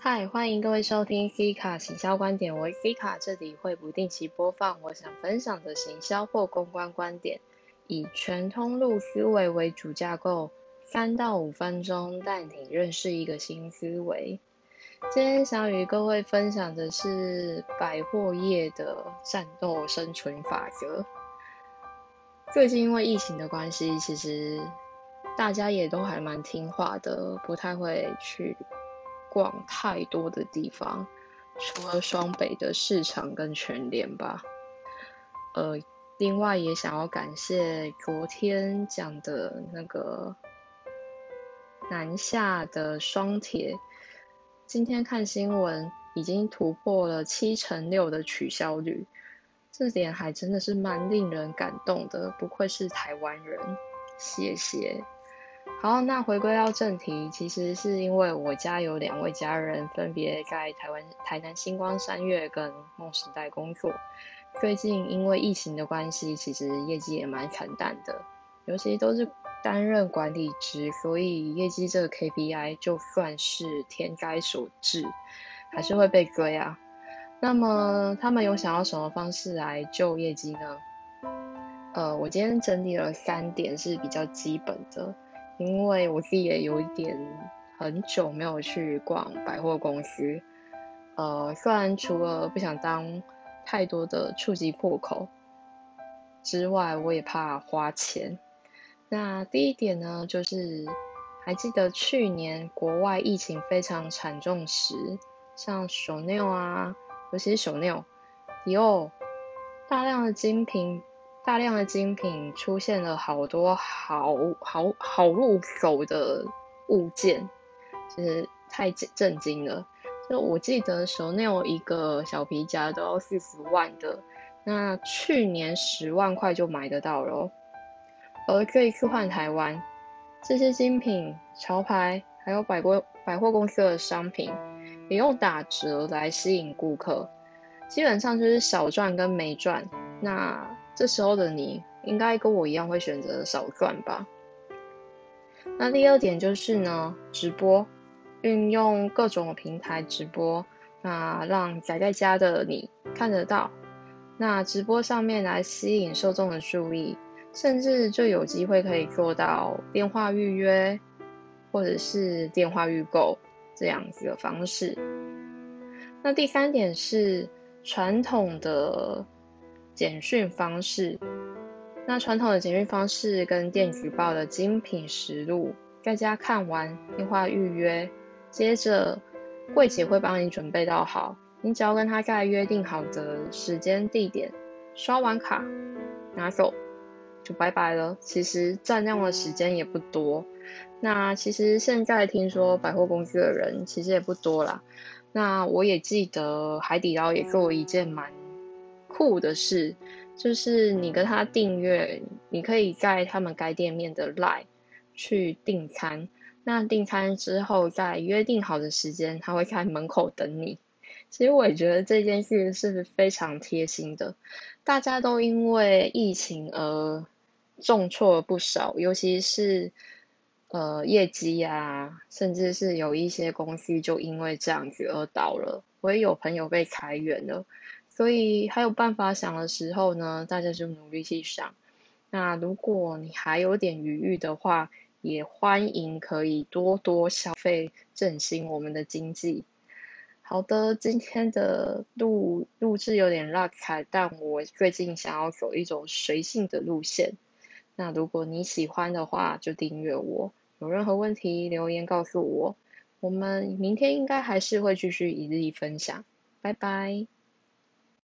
嗨，欢迎各位收听 C 卡行销观点，我 C 卡这里会不定期播放我想分享的行销或公关观点，以全通路思维为主架构，三到五分钟带你认识一个新思维。今天想与各位分享的是百货业的战斗生存法则。最近因为疫情的关系，其实大家也都还蛮听话的，不太会去逛太多的地方，除了双北的市场跟全联吧。呃，另外也想要感谢昨天讲的那个南下的双铁。今天看新闻，已经突破了七成六的取消率，这点还真的是蛮令人感动的，不愧是台湾人，谢谢。好，那回归到正题，其实是因为我家有两位家人分别在台湾台南星光三月跟梦时代工作，最近因为疫情的关系，其实业绩也蛮惨淡的，尤其都是。担任管理职，所以业绩这个 KPI 就算是天灾所致，还是会被追啊。那么他们有想要什么方式来救业绩呢？呃，我今天整理了三点是比较基本的，因为我自己也有一点很久没有去逛百货公司。呃，虽然除了不想当太多的触及破口之外，我也怕花钱。那第一点呢，就是还记得去年国外疫情非常惨重时，像 Chanel 啊，尤其是 Chanel、迪奥，大量的精品，大量的精品出现了好多好好好入手的物件，就是太震惊了。就我记得 Chanel 一个小皮夹都要四十万的，那去年十万块就买得到了。而这一次换台湾，这些精品、潮牌，还有百货百货公司的商品，也用打折来吸引顾客，基本上就是小赚跟没赚。那这时候的你，应该跟我一样会选择少赚吧？那第二点就是呢，直播，运用各种平台直播，那让宅在家的你看得到，那直播上面来吸引受众的注意。甚至就有机会可以做到电话预约，或者是电话预购这样子的方式。那第三点是传统的简讯方式。那传统的简讯方式跟电子报的精品实录，在家看完电话预约，接着柜姐会帮你准备到好，你只要跟他在约定好的时间地点，刷完卡拿走。就拜拜了。其实占用的时间也不多。那其实现在听说百货公司的人其实也不多啦。那我也记得海底捞也做一件蛮酷的事，就是你跟他订阅，你可以在他们该店面的 line 去订餐。那订餐之后，在约定好的时间，他会在门口等你。其实我也觉得这件事是非常贴心的。大家都因为疫情而重挫了不少，尤其是呃业绩啊，甚至是有一些公司就因为这样子而倒了。我也有朋友被裁员了，所以还有办法想的时候呢，大家就努力去想。那如果你还有点余裕的话，也欢迎可以多多消费，振兴我们的经济。好的，今天的录录制有点拉开，但我最近想要走一种随性的路线。那如果你喜欢的话，就订阅我。有任何问题留言告诉我。我们明天应该还是会继续一日一分享。拜拜。